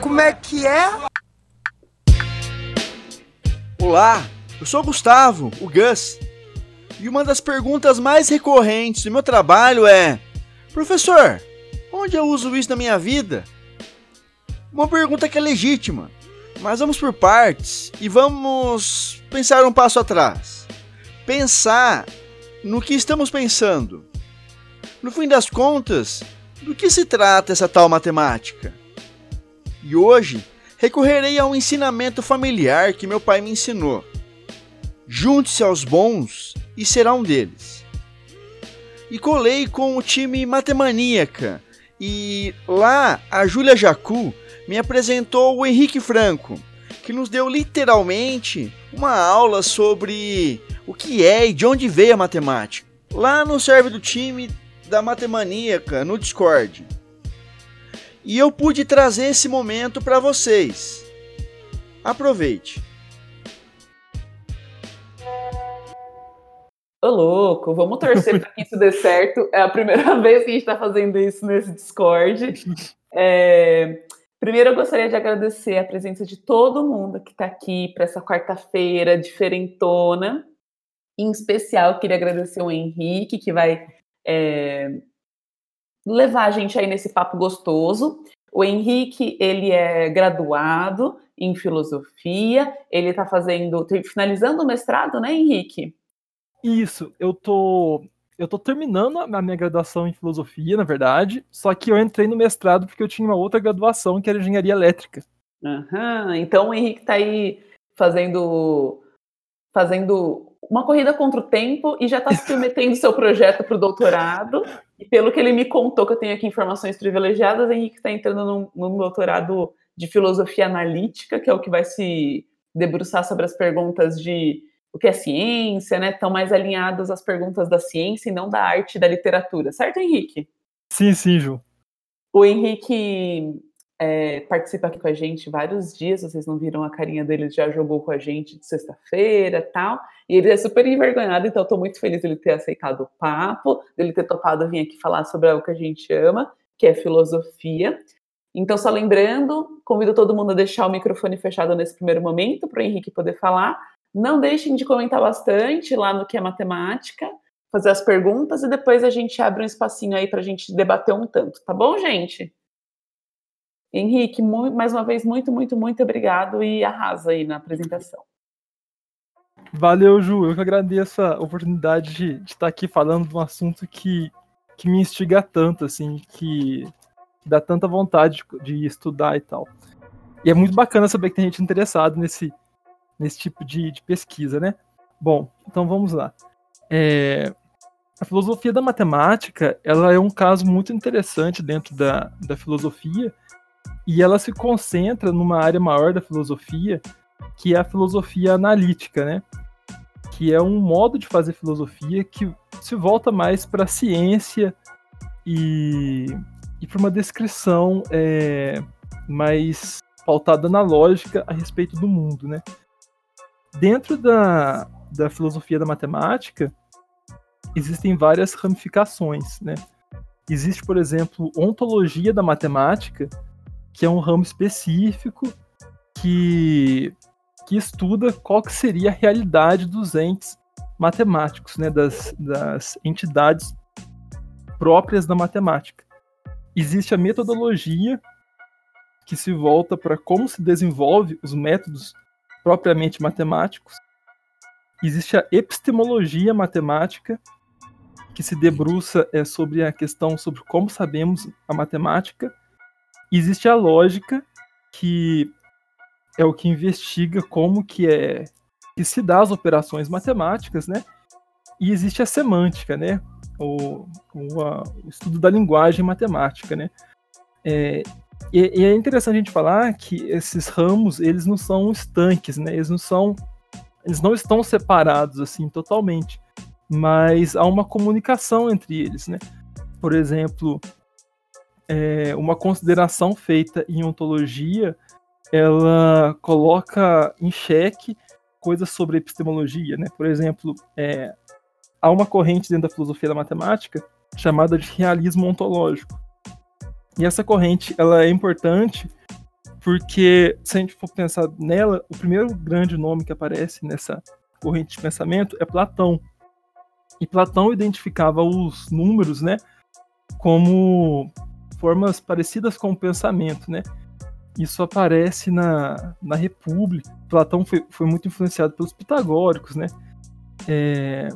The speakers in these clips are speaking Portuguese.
Como é que é? Olá, eu sou o Gustavo, o Gus. E uma das perguntas mais recorrentes do meu trabalho é: Professor, onde eu uso isso na minha vida? Uma pergunta que é legítima, mas vamos por partes e vamos pensar um passo atrás. Pensar no que estamos pensando. No fim das contas, do que se trata essa tal matemática? E hoje recorrerei a um ensinamento familiar que meu pai me ensinou. Junte-se aos bons e será um deles. E colei com o time Matemaníaca e lá a Júlia Jacu me apresentou o Henrique Franco, que nos deu literalmente uma aula sobre o que é e de onde veio a matemática. Lá no server do time da Matemaníaca no Discord. E eu pude trazer esse momento para vocês. Aproveite. Ô louco, vamos torcer para que isso dê certo. É a primeira vez que a gente está fazendo isso nesse Discord. É... Primeiro, eu gostaria de agradecer a presença de todo mundo que está aqui para essa quarta-feira diferentona. Em especial, queria agradecer o Henrique, que vai é, levar a gente aí nesse papo gostoso. O Henrique, ele é graduado em filosofia, ele está fazendo, finalizando o mestrado, né, Henrique? Isso, eu tô eu tô terminando a minha graduação em filosofia, na verdade, só que eu entrei no mestrado porque eu tinha uma outra graduação que era engenharia elétrica. Uhum, então o Henrique está aí fazendo fazendo uma corrida contra o tempo e já está submetendo seu projeto para o doutorado. E pelo que ele me contou, que eu tenho aqui informações privilegiadas, Henrique está entrando num, num, doutorado de filosofia analítica, que é o que vai se debruçar sobre as perguntas de o que é ciência, né? Estão mais alinhadas às perguntas da ciência e não da arte e da literatura, certo, Henrique? Sim, sim, Ju. O Henrique é, participa aqui com a gente vários dias, vocês não viram a carinha dele, já jogou com a gente de sexta-feira tal, e ele é super envergonhado, então tô muito feliz dele ter aceitado o papo, dele ter topado vir aqui falar sobre algo que a gente ama, que é filosofia. Então, só lembrando, convido todo mundo a deixar o microfone fechado nesse primeiro momento, para o Henrique poder falar. Não deixem de comentar bastante lá no que é matemática, fazer as perguntas e depois a gente abre um espacinho aí para a gente debater um tanto, tá bom, gente? Henrique, mais uma vez, muito, muito, muito obrigado e arrasa aí na apresentação. Valeu, Ju. Eu que agradeço a oportunidade de, de estar aqui falando de um assunto que, que me instiga tanto, assim, que, que dá tanta vontade de, de, estudar e tal. E é muito bacana saber que tem gente interessada nesse, nesse tipo de, de pesquisa, né? Bom, então vamos lá. É, a filosofia da matemática, ela é um caso muito interessante dentro da, da filosofia, e ela se concentra numa área maior da filosofia, que é a filosofia analítica, né? Que é um modo de fazer filosofia que se volta mais para a ciência e, e para uma descrição é, mais pautada na lógica a respeito do mundo, né? Dentro da, da filosofia da matemática, existem várias ramificações, né? Existe, por exemplo, ontologia da matemática, que é um ramo específico que, que estuda qual que seria a realidade dos entes matemáticos, né, das, das entidades próprias da matemática. Existe a metodologia que se volta para como se desenvolve os métodos propriamente matemáticos. Existe a epistemologia matemática, que se debruça é, sobre a questão sobre como sabemos a matemática existe a lógica que é o que investiga como que é que se dá as operações matemáticas, né? E existe a semântica, né? O, o, a, o estudo da linguagem matemática, né? É, e, e, é interessante a gente falar que esses ramos eles não são estanques, né? Eles não são, eles não estão separados assim totalmente, mas há uma comunicação entre eles, né? Por exemplo, é, uma consideração feita em ontologia, ela coloca em xeque coisas sobre epistemologia, né? Por exemplo, é, há uma corrente dentro da filosofia da matemática chamada de realismo ontológico. E essa corrente ela é importante porque se a gente for pensar nela, o primeiro grande nome que aparece nessa corrente de pensamento é Platão. E Platão identificava os números, né, como formas parecidas com o pensamento, né? Isso aparece na, na República. Platão foi, foi muito influenciado pelos pitagóricos, né? É...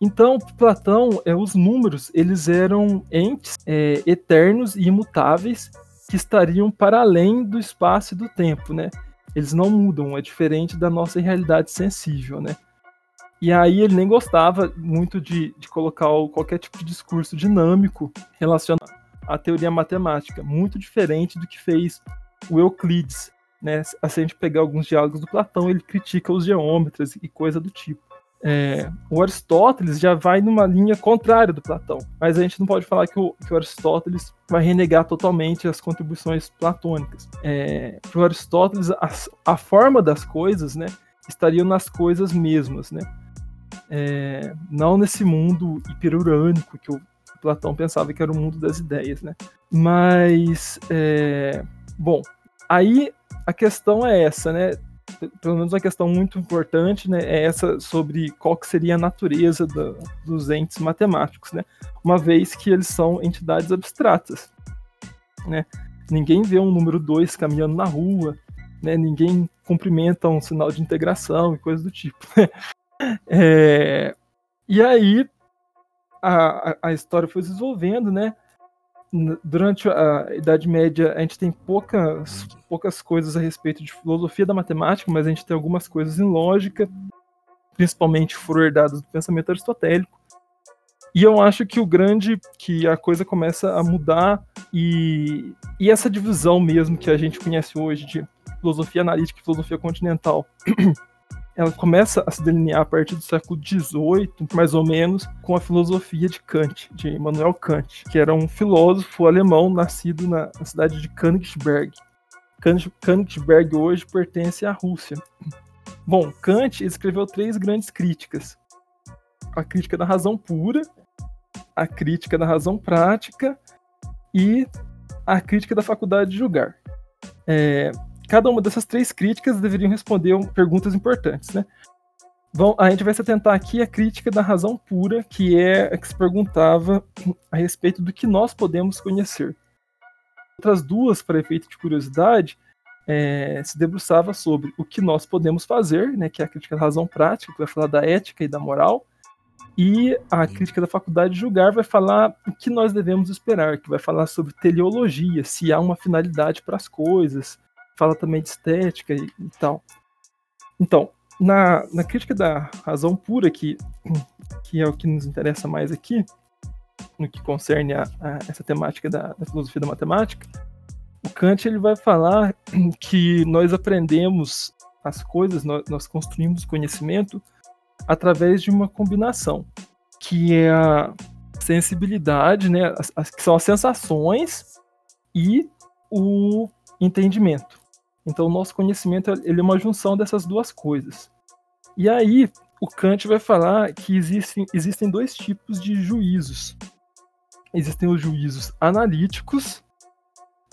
Então, Platão, é, os números, eles eram entes é, eternos e imutáveis que estariam para além do espaço e do tempo, né? Eles não mudam, é diferente da nossa realidade sensível, né? E aí ele nem gostava muito de, de colocar qualquer tipo de discurso dinâmico relacionado à teoria matemática, muito diferente do que fez o Euclides. Né? Se a gente pegar alguns diálogos do Platão, ele critica os geômetras e coisa do tipo. É, o Aristóteles já vai numa linha contrária do Platão, mas a gente não pode falar que o, que o Aristóteles vai renegar totalmente as contribuições platônicas. É, Para o Aristóteles, a, a, forma das coisas né, estaria nas coisas mesmas, né? É, não nesse mundo hiperurânico que o Platão pensava que era o mundo das ideias, né? Mas, é, bom, aí a questão é essa, né? Pelo menos uma questão muito importante, né? É essa sobre qual que seria a natureza do, dos entes matemáticos, né? Uma vez que eles são entidades abstratas, né? Ninguém vê um número 2 caminhando na rua, né? Ninguém cumprimenta um sinal de integração e coisas do tipo. Né? É, e aí a, a história foi se desenvolvendo, né? Durante a Idade Média, a gente tem poucas, poucas coisas a respeito de filosofia da matemática, mas a gente tem algumas coisas em lógica, principalmente foram herdadas do pensamento aristotélico. E eu acho que o grande, que a coisa começa a mudar e, e essa divisão mesmo que a gente conhece hoje de filosofia analítica e filosofia continental ela começa a se delinear a partir do século XVIII, mais ou menos, com a filosofia de Kant, de Immanuel Kant, que era um filósofo alemão nascido na, cidade de Königsberg. Königsberg hoje pertence à Rússia. Bom, Kant escreveu três grandes críticas: a crítica da razão pura, a crítica da razão prática e a crítica da faculdade de julgar. É, cada uma dessas três críticas deveriam responder perguntas importantes, né? Bom, a gente vai se atentar aqui à crítica da razão pura, que é a que se perguntava a respeito do que nós podemos conhecer. Outras duas, para efeito de curiosidade, é, se debruçava sobre o que nós podemos fazer, né, que é a crítica da razão prática, que vai falar da ética e da moral, e a crítica da faculdade de julgar vai falar o que nós devemos esperar, que vai falar sobre teleologia, se há uma finalidade para as coisas, fala também de estética e, e tal. Então, na, na crítica da razão pura, que, que é o que nos interessa mais aqui, no que concerne a, a essa temática da, da, filosofia da matemática, o Kant ele vai falar que nós aprendemos as coisas, nós, nós construímos conhecimento através de uma combinação, que é a sensibilidade, né, as, as, que são as sensações e o entendimento. Então, o nosso conhecimento ele é uma junção dessas duas coisas. E aí, o Kant vai falar que existem, existem dois tipos de juízos. Existem os juízos analíticos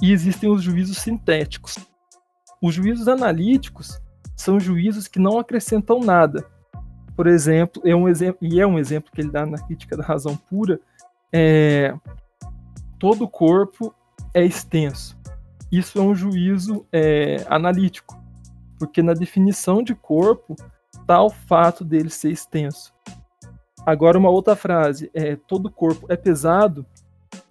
e existem os juízos sintéticos. Os juízos analíticos são juízos que não acrescentam nada. Por exemplo, é um exemplo e é um exemplo que ele dá na crítica da razão pura, é, todo o corpo é extenso isso é um juízo é, analítico, porque na definição de corpo está o fato dele ser extenso. Agora, uma outra frase, é, todo corpo é pesado,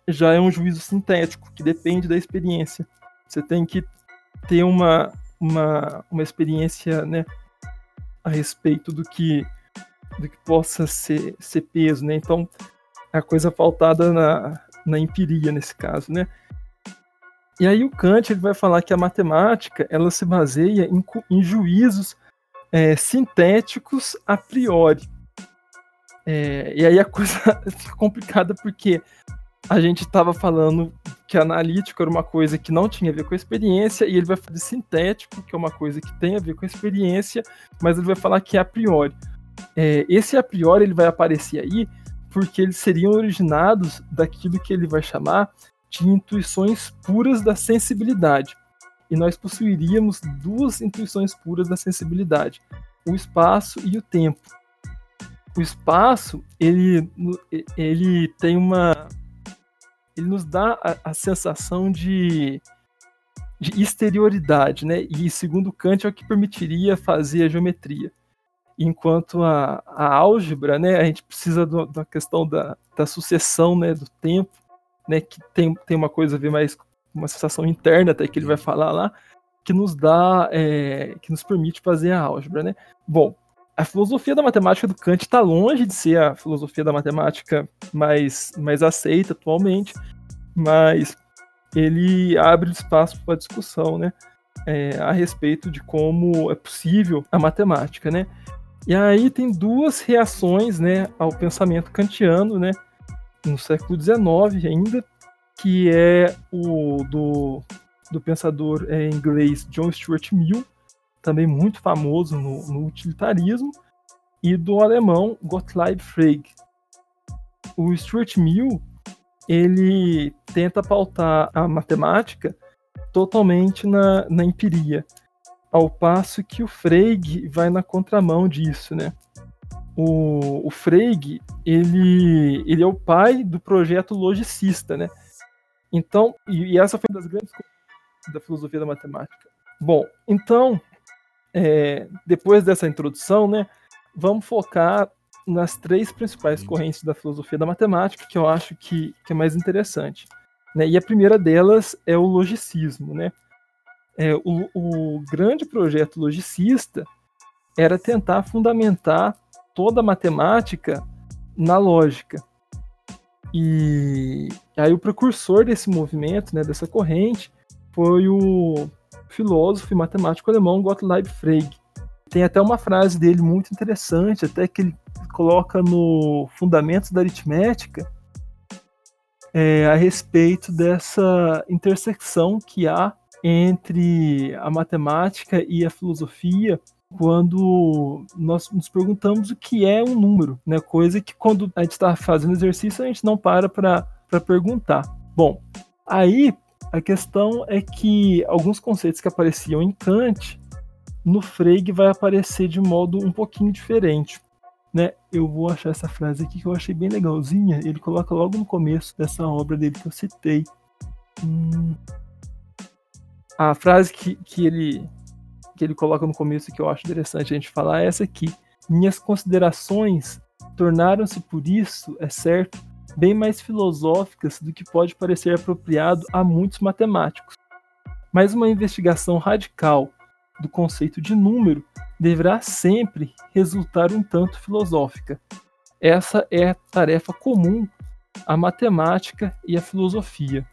já é um juízo sintético, que depende da experiência. Você tem que ter uma, uma, uma experiência né, a respeito do que, do que possa ser, ser peso. Né? Então, a coisa faltada na, na empiria nesse caso. Né? E aí o Kant ele vai falar que a matemática ela se baseia em, em juízos é, sintéticos a priori. É, e aí a coisa fica complicada porque a gente estava falando que analítico era uma coisa que não tinha a ver com a experiência, e ele vai falar de sintético, que é uma coisa que tem a ver com a experiência, mas ele vai falar que é a priori. É, esse a priori ele vai aparecer aí porque eles seriam originados daquilo que ele vai chamar de intuições puras da sensibilidade. e nós possuiríamos duas intuições puras da sensibilidade: o espaço e o tempo. O espaço, ele, ele tem uma. Ele nos dá a, a sensação de, de exterioridade, né? E segundo Kant é o que permitiria fazer a geometria. Enquanto a, a álgebra, né, a gente precisa do, da questão da, da sucessão, né, do tempo, né, que tem, tem uma coisa a ver mais com uma sensação interna, até que ele vai falar lá, que nos dá, é, que nos permite fazer a álgebra, né? Bom, a filosofia da matemática do Kant está longe de ser a filosofia da matemática mais, mais aceita atualmente, mas ele abre espaço para discussão, né? É, a respeito de como é possível a matemática, né? E aí tem duas reações, né, ao pensamento kantiano, né, no século XIX ainda, que é o do, do pensador é, inglês John Stuart Mill, também muito famoso no, no utilitarismo, e do alemão Gottlieb Frege. O Stuart Mill ele tenta pautar a matemática totalmente na, na empiria, ao passo que o Frege vai na contramão disso, né? O, o Frege, ele, ele é o pai do projeto logicista, né? Então, e, e essa foi uma das grandes da filosofia da matemática. Bom, então, é, depois dessa introdução, né, vamos focar nas três principais correntes da filosofia da matemática que eu acho que, que é mais interessante. Né? E a primeira delas é o logicismo, né? é, o, o grande projeto logicista era tentar fundamentar toda a matemática na lógica. E aí o precursor desse movimento, né, dessa corrente, foi o filósofo e matemático alemão Gottlieb Frege. Tem até uma frase dele muito interessante, até que ele coloca no Fundamentos da Aritmética, é, a respeito dessa intersecção que há entre a matemática e a filosofia quando nós nos perguntamos o que é um número, né? Coisa que quando a gente está fazendo exercício a gente não para para perguntar. Bom, aí a questão é que alguns conceitos que apareciam em Kant no Frege vai aparecer de modo um pouquinho diferente. Né? Eu vou achar essa frase aqui que eu achei bem legalzinha. Ele coloca logo no começo dessa obra dele que eu citei. Hum, a frase que, que, ele, que ele coloca no começo que eu acho interessante a gente falar é essa aqui. Minhas considerações tornaram-se, por isso, é certo, bem mais filosóficas do que pode parecer apropriado a muitos matemáticos. Mas uma investigação radical do conceito de número deverá sempre resultar um tanto filosófica. Essa é a tarefa comum à matemática e à filosofia.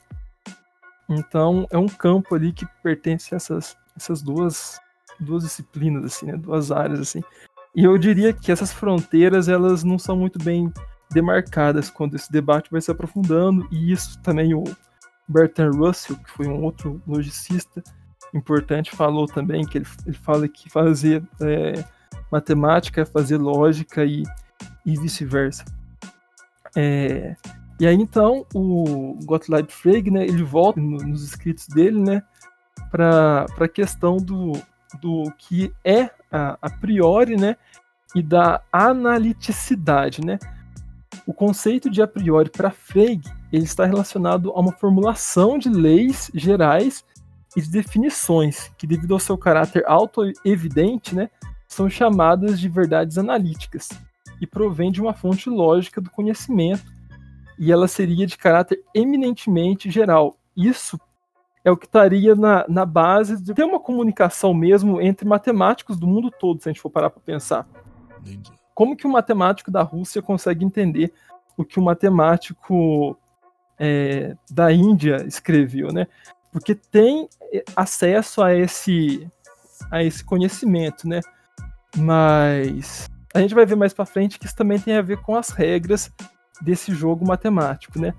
Então é um campo ali que pertence a essas, essas duas, duas disciplinas, assim, né? duas áreas. assim. E eu diria que essas fronteiras elas não são muito bem demarcadas quando esse debate vai se aprofundando, e isso também o Bertrand Russell, que foi um outro logicista importante, falou também, que ele, ele fala que fazer é, matemática é fazer lógica e, e vice-versa. É, e aí então o Gottlieb Frege, né, ele volta no, nos escritos dele, né, para a questão do, do que é a, a priori, né, e da analiticidade, né. O conceito de a priori para Frege, ele está relacionado a uma formulação de leis gerais e de definições que, devido ao seu caráter auto-evidente, né, são chamadas de verdades analíticas e provém de uma fonte lógica do conhecimento e ela seria de caráter eminentemente geral. Isso é o que estaria na, na base de ter uma comunicação mesmo entre matemáticos do mundo todo, se a gente for parar para pensar. Como que um matemático da Rússia consegue entender o que um matemático é, da Índia escreveu, né? Porque tem acesso a esse, a esse conhecimento, né? Mas a gente vai ver mais para frente que isso também tem a ver com as regras desse jogo matemático, né?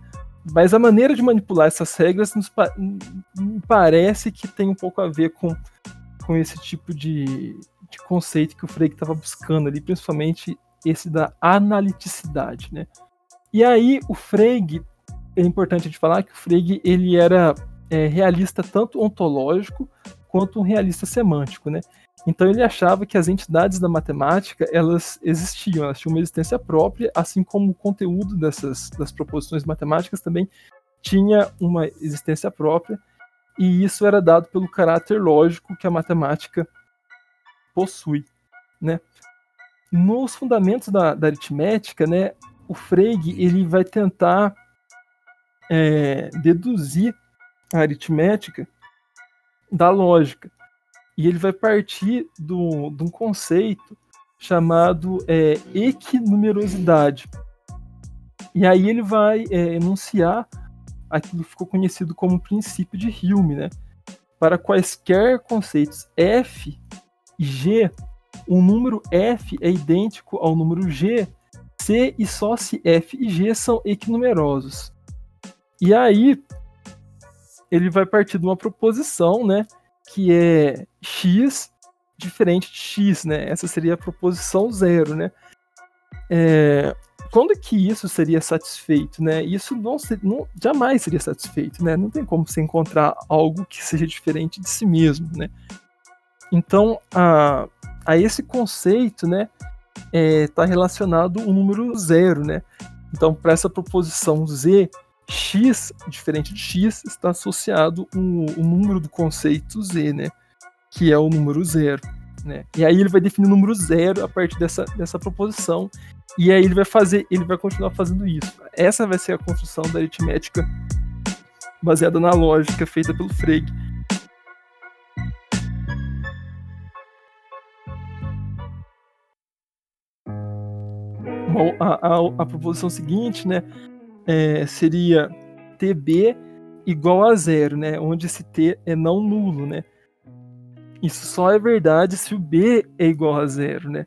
Mas a maneira de manipular essas regras nos pa parece que tem um pouco a ver com, com esse tipo de, de conceito que o Frege estava buscando ali, principalmente esse da analiticidade, né? E aí o Frege, é importante gente falar que o Frege ele era é, realista tanto ontológico quanto um realista semântico, né? Então ele achava que as entidades da matemática elas existiam, elas tinham uma existência própria, assim como o conteúdo dessas das proposições matemáticas também tinha uma existência própria, e isso era dado pelo caráter lógico que a matemática possui, né? Nos fundamentos da, da aritmética, né, o Frege ele vai tentar é, deduzir a aritmética da lógica. E ele vai partir do, de um conceito chamado é, equinumerosidade. E aí ele vai é, enunciar aquilo que ficou conhecido como princípio de Hume, né? Para quaisquer conceitos f e g, o número f é idêntico ao número g se e só se f e g são equinumerosos. E aí ele vai partir de uma proposição, né, que é x diferente de x, né? Essa seria a proposição zero, né? É, quando que isso seria satisfeito, né? Isso não, não, jamais seria satisfeito, né? Não tem como você encontrar algo que seja diferente de si mesmo, né? Então, a, a esse conceito, né, está é, relacionado o número zero, né? Então, para essa proposição z, x diferente de x está associado o, o número do conceito z, né? Que é o número zero. Né? E aí ele vai definir o número zero a partir dessa, dessa proposição. E aí ele vai fazer, ele vai continuar fazendo isso. Essa vai ser a construção da aritmética baseada na lógica feita pelo Frege. Bom, a, a, a proposição seguinte, né, é, seria TB igual a zero, né, onde esse T é não nulo, né. Isso só é verdade se o B é igual a zero, né?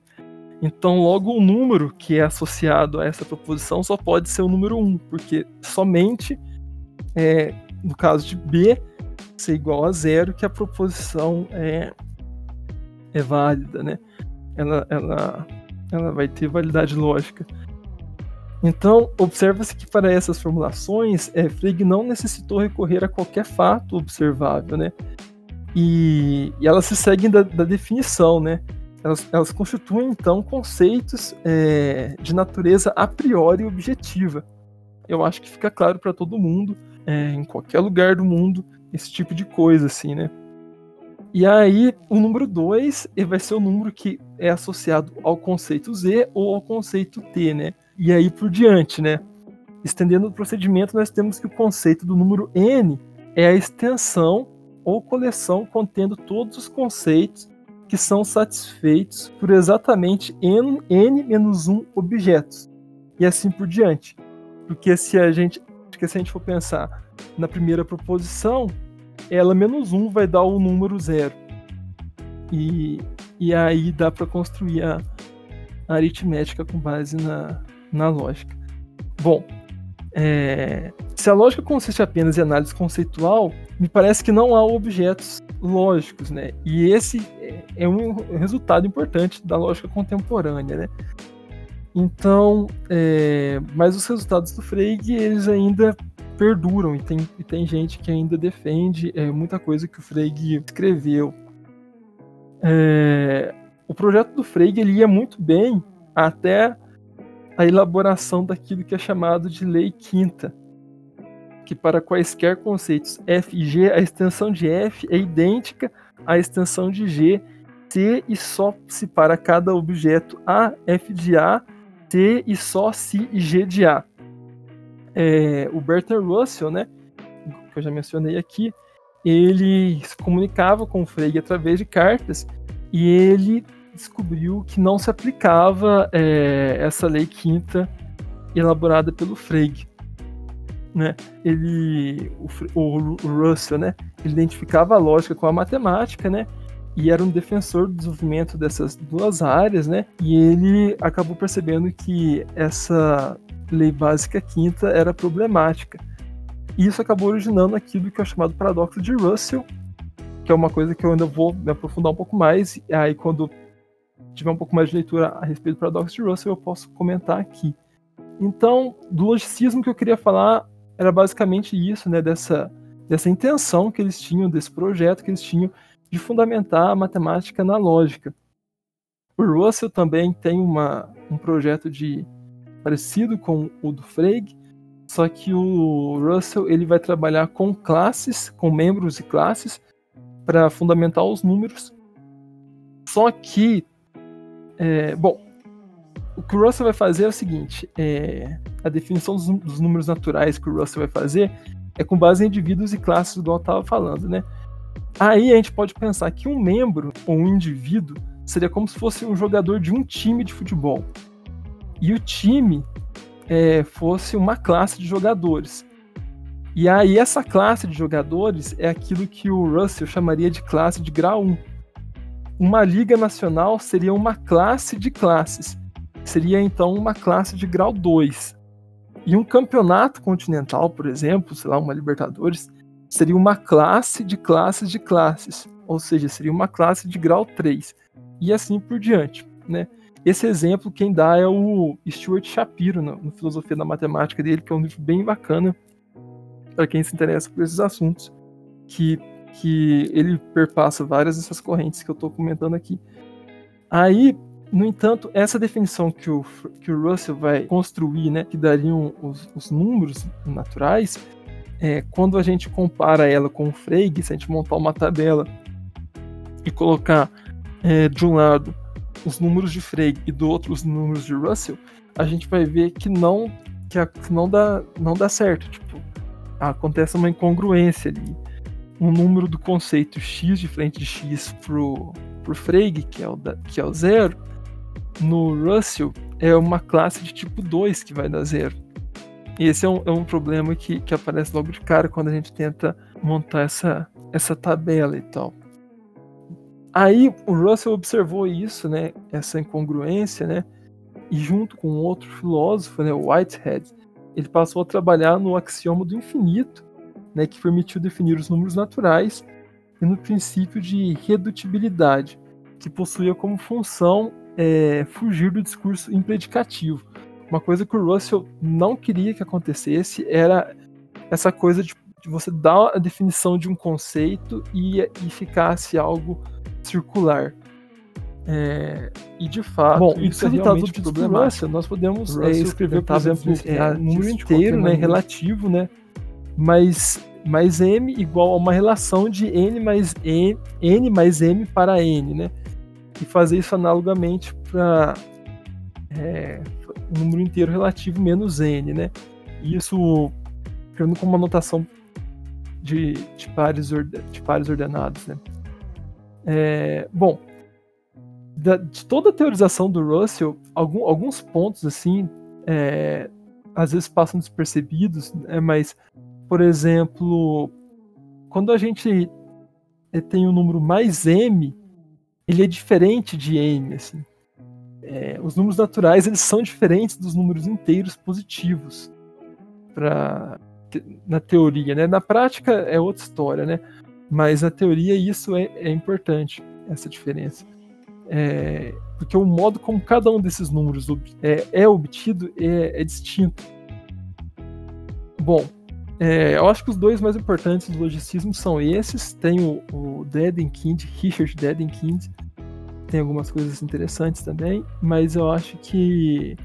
Então, logo o número que é associado a essa proposição só pode ser o número 1, porque somente é, no caso de B ser igual a zero que a proposição é, é válida, né? Ela, ela, ela vai ter validade lógica. Então, observa-se que para essas formulações, é, Frege não necessitou recorrer a qualquer fato observável, né? E, e elas se seguem da, da definição, né? Elas, elas, constituem, então, conceitos é, de natureza a priori objetiva. Eu acho que fica claro para todo mundo, é, em qualquer lugar do mundo, esse tipo de coisa, assim, né? E aí, o número 2 vai ser o número que é associado ao conceito Z ou ao conceito T, né? E aí por diante, né? Estendendo o procedimento, nós temos que o conceito do número N é a extensão ou coleção contendo todos os conceitos que são satisfeitos por exatamente n, n menos 1 objetos. E assim por diante. Porque se a gente, se a gente for pensar na primeira proposição, ela menos 1 vai dar o número zero. E, e aí dá para construir a, a, aritmética com base na, na lógica. Bom, é, se a lógica consiste apenas em análise conceitual, me parece que não há objetos lógicos, né? E esse é um resultado importante da lógica contemporânea, né? Então, é, mas os resultados do Frege, eles ainda perduram e tem, e tem gente que ainda defende é, muita coisa que o Frege escreveu. É, o projeto do Frege ele ia muito bem até a elaboração daquilo que é chamado de lei quinta, que para quaisquer conceitos f e g, a extensão de f é idêntica à extensão de g, se e só se para cada objeto a, f de a, se e só se e g de a. É, o Bertrand Russell, né, que eu já mencionei aqui, ele se comunicava com o Frege através de cartas e ele descobriu que não se aplicava é, essa lei quinta elaborada pelo Frege. Né? Ele, o, o, Russell, né? Ele identificava a lógica com a matemática, né? E era um defensor do desenvolvimento dessas duas áreas, né? E ele acabou percebendo que essa lei básica quinta era problemática. E isso acabou originando aquilo que é chamado paradoxo de Russell, que é uma coisa que eu ainda vou me aprofundar um pouco mais. Aí, quando tiver um pouco mais de leitura a respeito do paradoxo de Russell, eu posso comentar aqui. Então, do logicismo que eu queria falar era basicamente isso, né, dessa, dessa intenção que eles tinham, desse projeto que eles tinham de fundamentar a matemática na lógica. O Russell também tem uma, um projeto de parecido com o do Frege, só que o Russell ele vai trabalhar com classes, com membros e classes, para fundamentar os números. Só que, é, bom, o que o Russell vai fazer é o seguinte: é, a definição dos, dos, números naturais que o Russell vai fazer é com base em indivíduos e classes, igual eu estava falando, né? Aí a gente pode pensar que um membro ou um indivíduo seria como se fosse um jogador de um time de futebol. E o time é, fosse uma classe de jogadores. E aí essa classe de jogadores é aquilo que o Russell chamaria de classe de grau 1. Uma liga nacional seria uma classe de classes. Seria então uma classe de grau 2. E um campeonato continental, por exemplo, sei lá, uma Libertadores, seria uma classe de classes de classes, ou seja, seria uma classe de grau 3. E assim por diante, né? Esse exemplo quem dá é o Stuart Shapiro, no, no Filosofia da Matemática dele, que é um livro bem bacana para quem se interessa por esses assuntos, que, que ele perpassa várias dessas correntes que eu estou comentando aqui. Aí, no entanto, essa definição que o, que o Russell vai construir, né, que dariam os, os números naturais, é, quando a gente compara ela com o Frege, se a gente montar uma tabela e colocar é, de um lado os números de Frege e do outro os números de Russell, a gente vai ver que não que, a, não dá não dá certo, tipo, acontece uma incongruência ali. Um número do conceito x diferente de x pro pro Frege, que é o da, que é o zero, no Russell é uma classe de tipo 2 que vai dar zero. E esse é um, é um problema que, que aparece logo de cara quando a gente tenta montar essa, essa tabela e tal. Aí o Russell observou isso, né, essa incongruência, né, e junto com outro filósofo, né, Whitehead, ele passou a trabalhar no axioma do infinito, né, que permitiu definir os números naturais e no princípio de redutibilidade, que possuía como função é, fugir do discurso impredicativo. Uma coisa que o Russell não queria que acontecesse era essa coisa de, de você dar a definição de um conceito e, e ficasse algo circular. É, e de fato, Bom, isso é realmente problemático. Nós podemos é, escrever, por exemplo, é, número inteiro, né, relativo, né, mas, mas m igual a uma relação de n mais n, n mais m para n, né, e fazer isso analogamente para é, número inteiro relativo menos n, né, e isso criando como uma notação de, de, pares, de pares ordenados, né. É, bom, da, de toda a teorização do Russell, algum, alguns pontos assim, é, às vezes passam despercebidos, né, mas, por exemplo, quando a gente tem um número mais m, ele é diferente de n, assim. É, os números naturais eles são diferentes dos números inteiros positivos pra, na teoria, né? Na prática é outra história, né? Mas na teoria isso é, é importante, essa diferença. É, porque o modo como cada um desses números é, é obtido é, é, distinto. Bom, é, eu acho que os dois mais importantes do logicismo são esses. Tem o, o Dedekind, Richard Dedekind, tem algumas coisas interessantes também, mas eu acho que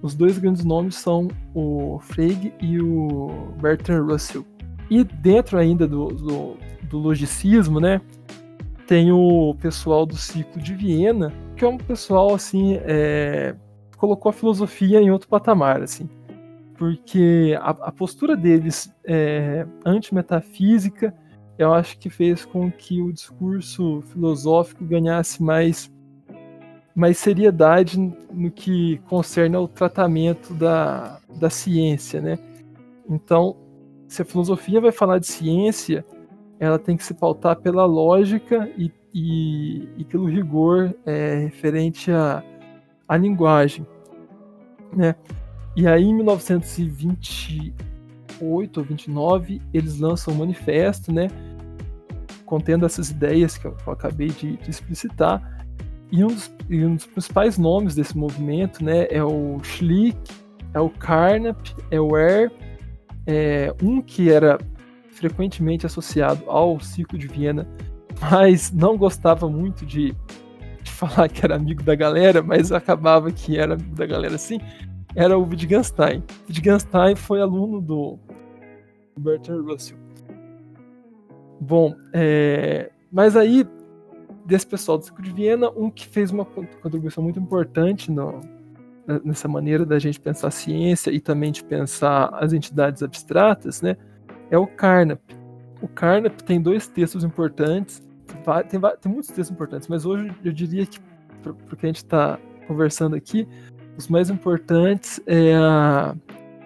os dois grandes nomes são o Frege e o Bertrand Russell. E dentro ainda do, do, do logicismo, né, tem o pessoal do ciclo de Viena, que é um pessoal assim, é, colocou a filosofia em outro patamar, assim, porque a, a postura deles é, antimetafísica, eu acho que fez com que o discurso filosófico ganhasse mais mais seriedade no que concerne ao tratamento da, da ciência, né? Então, se a filosofia vai falar de ciência, ela tem que se pautar pela lógica e, e, e pelo rigor é, referente à, à linguagem. Né? E aí, em 1928 ou 29, eles lançam um manifesto, né, contendo essas ideias que eu, acabei de, de, explicitar. E um, dos, e um, dos, principais nomes desse movimento né, é o Schlick, é o Carnap, é o Er, é, um que era frequentemente associado ao ciclo de Viena, mas não gostava muito de, de falar que era amigo da galera, mas acabava que era amigo da galera sim, era o Wittgenstein. Wittgenstein foi aluno do Bertrand Russell. Bom, é, mas aí, desse pessoal do Ciclo de Viena, um que fez uma contribuição muito importante no, nessa maneira da gente pensar a ciência e também de pensar as entidades abstratas, né, é o Carnap. O Carnap tem dois textos importantes, tem, tem muitos textos importantes, mas hoje eu diria que, porque a gente está conversando aqui, os mais importantes é a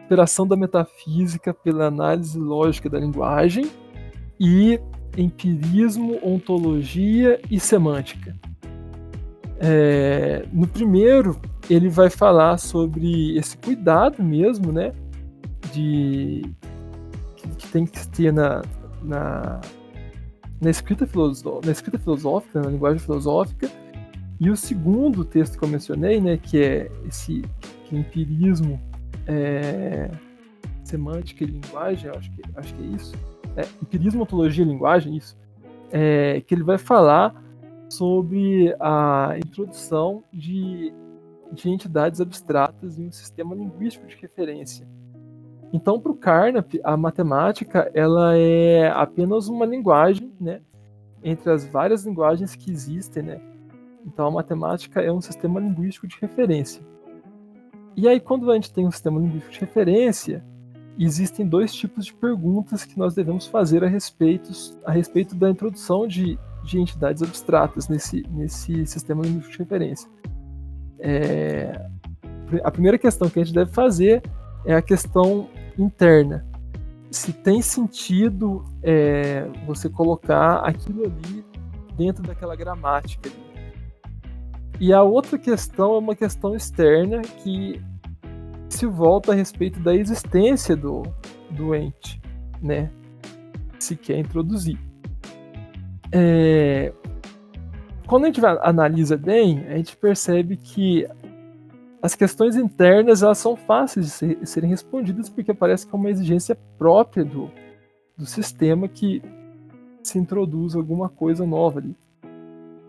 operação da metafísica pela análise lógica da linguagem e empirismo, ontologia e semântica. É, no primeiro, ele vai falar sobre esse cuidado mesmo, né, de que, tem que ter na, na, na, escrita na escrita filosófica, na linguagem filosófica, e o segundo texto que eu mencionei, né, que é esse que empirismo, é, semântica e linguagem, acho que, acho que é isso. É, empirismo, ontologia e linguagem, isso. É, que ele vai falar sobre a introdução de, de entidades abstratas em um sistema linguístico de referência. Então, para o Carnap, a matemática ela é apenas uma linguagem, né, entre as várias linguagens que existem, né, então a matemática é um sistema linguístico de referência. E aí, quando a gente tem um sistema linguístico de referência, existem dois tipos de perguntas que nós devemos fazer a respeito, a respeito da introdução de, de entidades abstratas nesse, nesse sistema linguístico de referência. É, a primeira questão que a gente deve fazer é a questão interna. Se tem sentido é, você colocar aquilo ali dentro daquela gramática. E a outra questão é uma questão externa que se volta a respeito da existência do, do ente, né? Se quer introduzir. É, quando a gente analisa bem, a gente percebe que as questões internas elas são fáceis de ser, serem respondidas porque parece que é uma exigência própria do, do sistema que se introduz alguma coisa nova ali.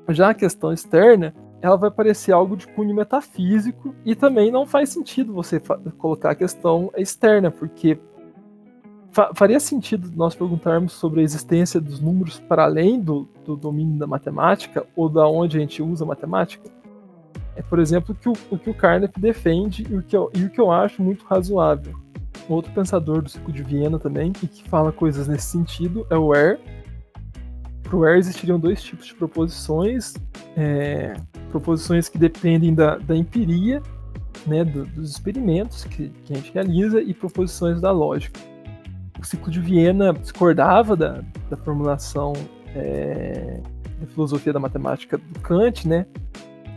Já a questão externa, ela vai parecer algo de cunho metafísico e também não faz sentido você colocar a questão externa, porque fa faria sentido nós perguntarmos sobre a existência dos números para além do, do domínio da matemática ou da onde a gente usa a matemática? É, por exemplo, o que o, o, que o Carnap defende e o, que eu, e o que eu acho muito razoável. Outro pensador do ciclo de Viena também, e que fala coisas nesse sentido, é o Ware. Para o Ware existiriam dois tipos de proposições. É, proposições que dependem da, da empiria, né, do, dos experimentos que, que, a gente realiza, e proposições da lógica. O ciclo de Viena discordava da, da formulação é, da filosofia da matemática do Kant, né?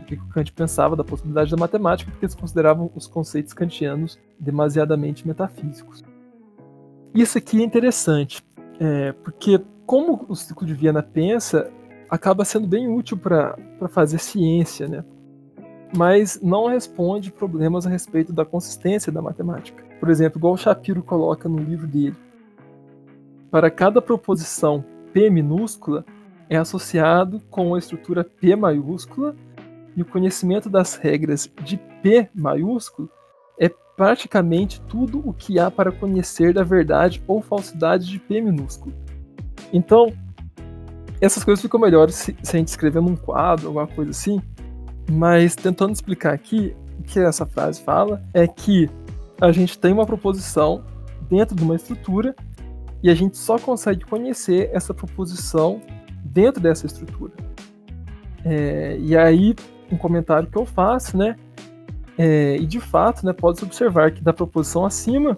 O que o Kant pensava da possibilidade da matemática, porque eles consideravam os conceitos kantianos demasiadamente metafísicos. Isso aqui é interessante, é, porque como o ciclo de Viena pensa, acaba sendo bem útil para fazer ciência, né? Mas não responde problemas a respeito da consistência da matemática. Por exemplo, igual o Shapiro coloca no livro dele. Para cada proposição P minúscula é associado com a estrutura P maiúscula e o conhecimento das regras de P maiúsculo é praticamente tudo o que há para conhecer da verdade ou falsidade de P minúsculo. Então, essas coisas ficam melhores se, se a gente escrever num quadro, alguma coisa assim. Mas tentando explicar aqui, o que essa frase fala é que a gente tem uma proposição dentro de uma estrutura e a gente só consegue conhecer essa proposição dentro dessa estrutura. É, e aí, um comentário que eu faço, né? É, e de fato, né, pode-se observar que da proposição acima,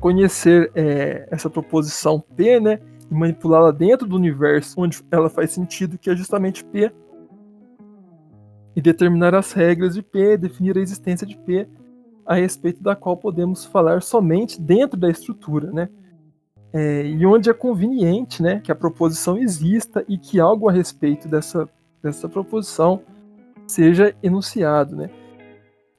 conhecer é, essa proposição P, né, e manipulá-la dentro do universo onde ela faz sentido, que é justamente P, e determinar as regras de P, definir a existência de P, a respeito da qual podemos falar somente dentro da estrutura, né? É, e onde é conveniente, né, que a proposição exista e que algo a respeito dessa, dessa proposição seja enunciado, né?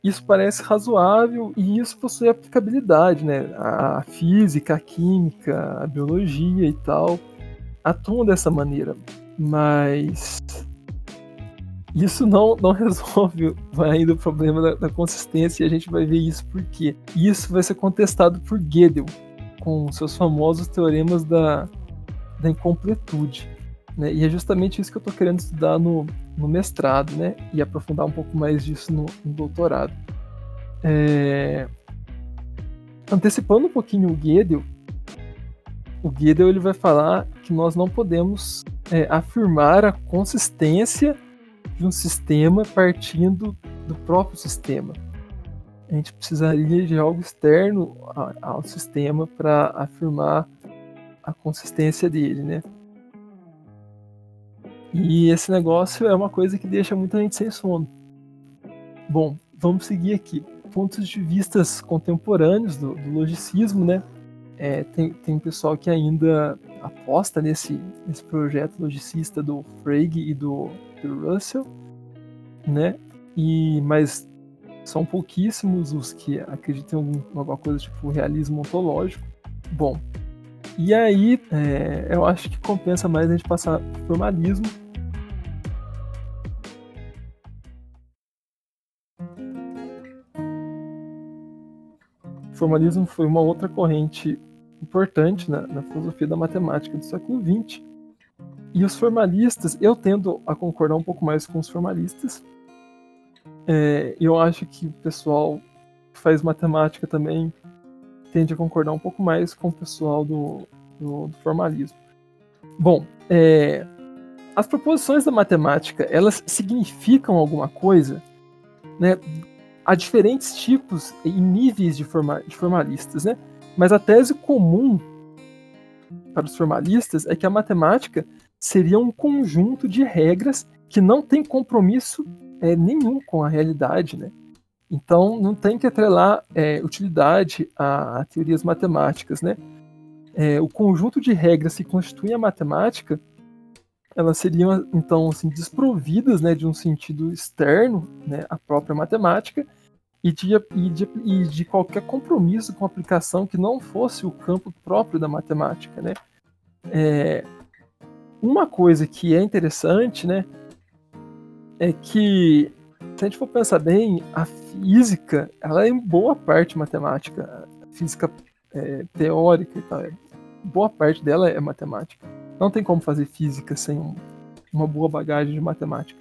Isso parece razoável e isso possui aplicabilidade, né? A física, a química, a biologia e tal atuam dessa maneira, mas isso não, não resolve ainda o problema da, da, consistência e a gente vai ver isso porque isso vai ser contestado por Gödel com seus famosos teoremas da, da incompletude. Né? E é justamente isso que eu estou querendo estudar no, no mestrado, né? E aprofundar um pouco mais disso no, no doutorado. É... Antecipando um pouquinho o Gödel, o Gödel ele vai falar que nós não podemos é, afirmar a consistência de um sistema partindo do próprio sistema. A gente precisaria de algo externo ao sistema para afirmar a consistência dele, né? E esse negócio é uma coisa que deixa muita gente sem sono. Bom, vamos seguir aqui. Pontos de vistas contemporâneos do, do logicismo, né? É, tem, tem pessoal que ainda aposta nesse, nesse projeto logicista do Frege e do, do Russell, né? E, mas são pouquíssimos os que acreditam em alguma coisa tipo realismo ontológico. Bom, e aí é, eu acho que compensa mais a gente passar por formalismo O formalismo foi uma outra corrente importante na, na filosofia da matemática do século XX. E os formalistas, eu tendo a concordar um pouco mais com os formalistas. É, eu acho que o pessoal que faz matemática também tende a concordar um pouco mais com o pessoal do, do, do formalismo. Bom, é, as proposições da matemática, elas significam alguma coisa, né? Há diferentes tipos e níveis de, forma, de formalistas, né? Mas a tese comum para os formalistas é que a matemática seria um conjunto de regras que não tem compromisso é, nenhum com a realidade, né? Então não tem que atrelar é, utilidade a, a, teorias matemáticas, né? É, o conjunto de regras que constituem a matemática elas seriam então assim desprovidas né, de um sentido externo né, à própria matemática e de, e, de, e de qualquer compromisso com a aplicação que não fosse o campo próprio da matemática. Né? É, uma coisa que é interessante né, é que, se a gente for pensar bem, a física ela é em boa parte matemática. A física é, teórica e tal, boa parte dela é matemática. Não tem como fazer física sem um, uma boa bagagem de matemática.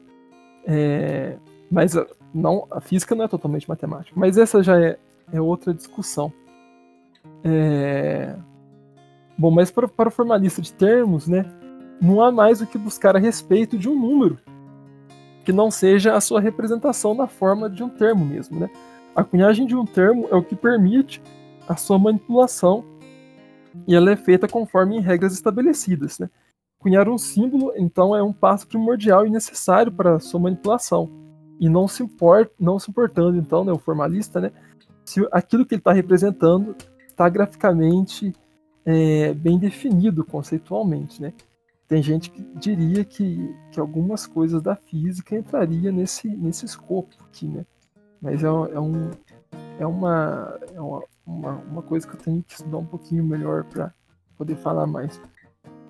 É, mas a, não, a física não é totalmente matemática. Mas essa já é, é outra discussão. É, bom, mas para, para o formalista de termos, né, não há mais o que buscar a respeito de um número que não seja a sua representação na forma de um termo mesmo. Né? A cunhagem de um termo é o que permite a sua manipulação e ela é feita conforme regras estabelecidas. Né? Cunhar um símbolo, então, é um passo primordial e necessário para a sua manipulação. E não se, não se importando, então, né, o formalista, né, se aquilo que ele está representando está graficamente é, bem definido conceitualmente. Né? Tem gente que diria que, que algumas coisas da física entraria nesse, nesse escopo aqui, né? Mas é, é, um, é, uma, é uma, uma, uma coisa que eu tenho que estudar um pouquinho melhor para poder falar mais.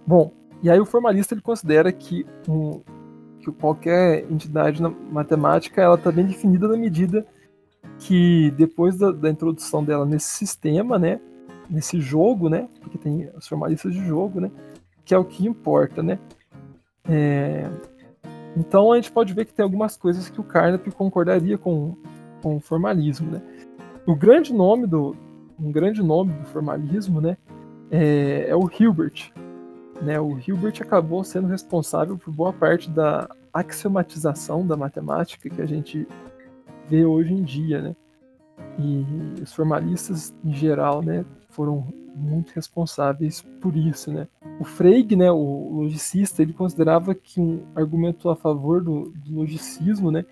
Bom, e aí o formalista ele considera que, um, que qualquer entidade matemática ela está bem definida na medida que depois da, da, introdução dela nesse sistema, né, nesse jogo, né, porque tem os formalistas de jogo, né, que é o que importa, né. É, então a gente pode ver que tem algumas coisas que o Carnap concordaria com, com o formalismo, né. O grande nome do, um grande nome do formalismo, né, é, é o Hilbert. Né, o Hilbert acabou sendo responsável por boa parte da axiomatização da matemática que a gente vê hoje em dia, né? E os formalistas em geral, né, foram muito responsáveis por isso, né? O Frege, né, o logicista, ele considerava que um argumento a favor do, do logicismo, né,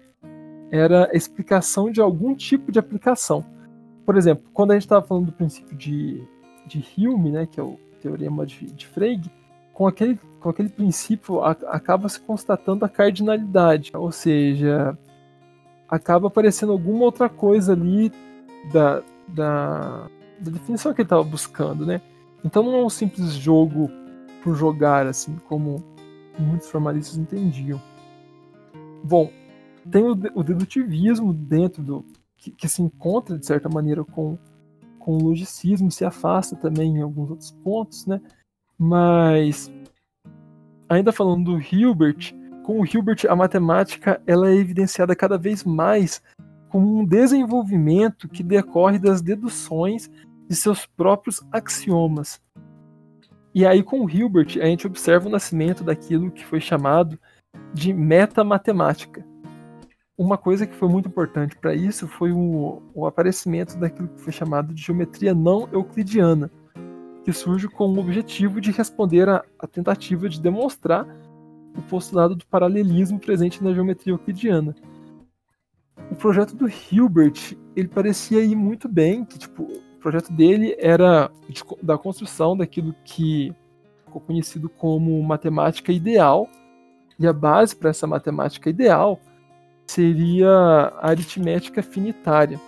era a explicação de algum tipo de aplicação por exemplo, quando a gente estava falando do princípio de, de Hume, né, que é o teorema de, de Frege, com aquele, com aquele princípio a, acaba se constatando a cardinalidade, ou seja, acaba aparecendo alguma outra coisa ali da, da, da definição que ele estava buscando, né? Então não é um simples jogo por jogar, assim, como muitos formalistas entendiam. Bom, tem o, o dedutivismo dentro do. Que, que, se encontra, de certa maneira, com, com o logicismo, se afasta também em alguns outros pontos, né? Mas, ainda falando do Hilbert, com o Hilbert, a matemática ela é evidenciada cada vez mais como um desenvolvimento que decorre das deduções de seus próprios axiomas. E aí, com o Hilbert, a gente observa o nascimento daquilo que foi chamado de metamatemática. Uma coisa que foi muito importante para isso foi o, o, aparecimento daquilo que foi chamado de geometria não euclidiana, que surge com o objetivo de responder à, tentativa de demonstrar o postulado do paralelismo presente na geometria euclidiana. O projeto do Hilbert, ele parecia ir muito bem, que tipo, o projeto dele era de, da construção daquilo que ficou conhecido como matemática ideal, e a base para essa matemática ideal seria a aritmética finitária.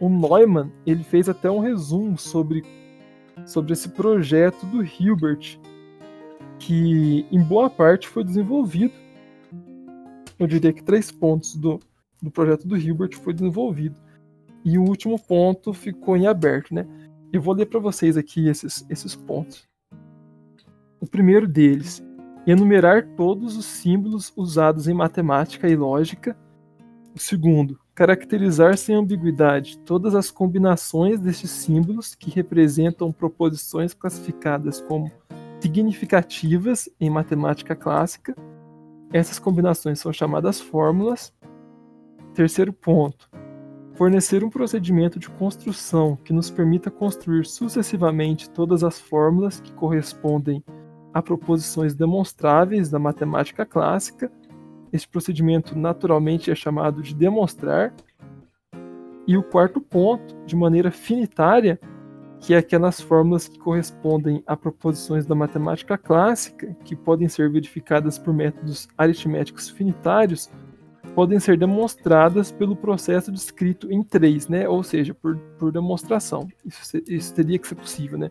O Neumann ele fez até um resumo sobre, sobre esse projeto do Hilbert, que em boa parte foi desenvolvido. Eu diria que três pontos do, do projeto do Hilbert foi desenvolvido. E o último ponto ficou em aberto, né? Eu vou ler para vocês aqui esses, esses pontos. O primeiro deles, enumerar todos os símbolos usados em matemática e lógica. O segundo, caracterizar sem ambiguidade todas as combinações destes símbolos que representam proposições classificadas como significativas em matemática clássica. Essas combinações são chamadas fórmulas. Terceiro ponto, fornecer um procedimento de construção que nos permita construir sucessivamente todas as fórmulas que correspondem a proposições demonstráveis da matemática clássica. Este procedimento naturalmente é chamado de demonstrar. E o quarto ponto, de maneira finitária, que é aquelas fórmulas que correspondem a proposições da matemática clássica, que podem ser verificadas por métodos aritméticos finitários, podem ser demonstradas pelo processo descrito em três, né? ou seja, por, por demonstração. Isso, isso teria que ser possível. Né?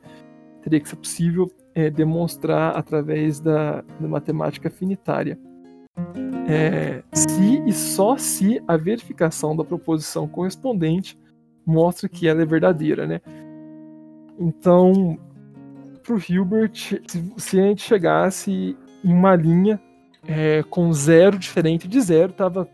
Teria que ser possível é, demonstrar através da, da matemática finitária. É, se e só se a verificação da proposição correspondente mostra que ela é verdadeira, né? Então, para o Hilbert, se, se, a gente chegasse em uma linha é, com zero diferente de zero, estava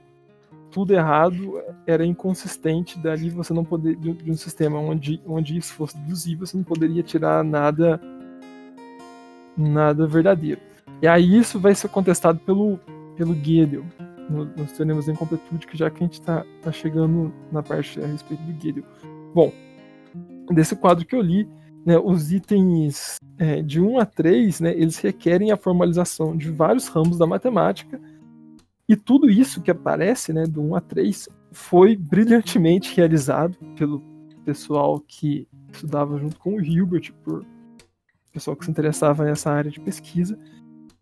tudo errado, era inconsistente. Dali você não poderia de, um sistema onde, onde isso fosse deduzível, você não poderia tirar nada nada verdadeiro. E aí isso vai ser contestado pelo, pelo Gödel, no, nos teoremas incompletude, que já que a gente está tá chegando na parte a respeito do Gödel. Bom, desse quadro que eu li, né, os itens é, de 1 a 3, né, eles requerem a formalização de vários ramos da matemática, e tudo isso que aparece, né, do 1 a 3, foi brilhantemente realizado pelo pessoal que estudava junto com o Hilbert, por pessoal que se interessava nessa área de pesquisa.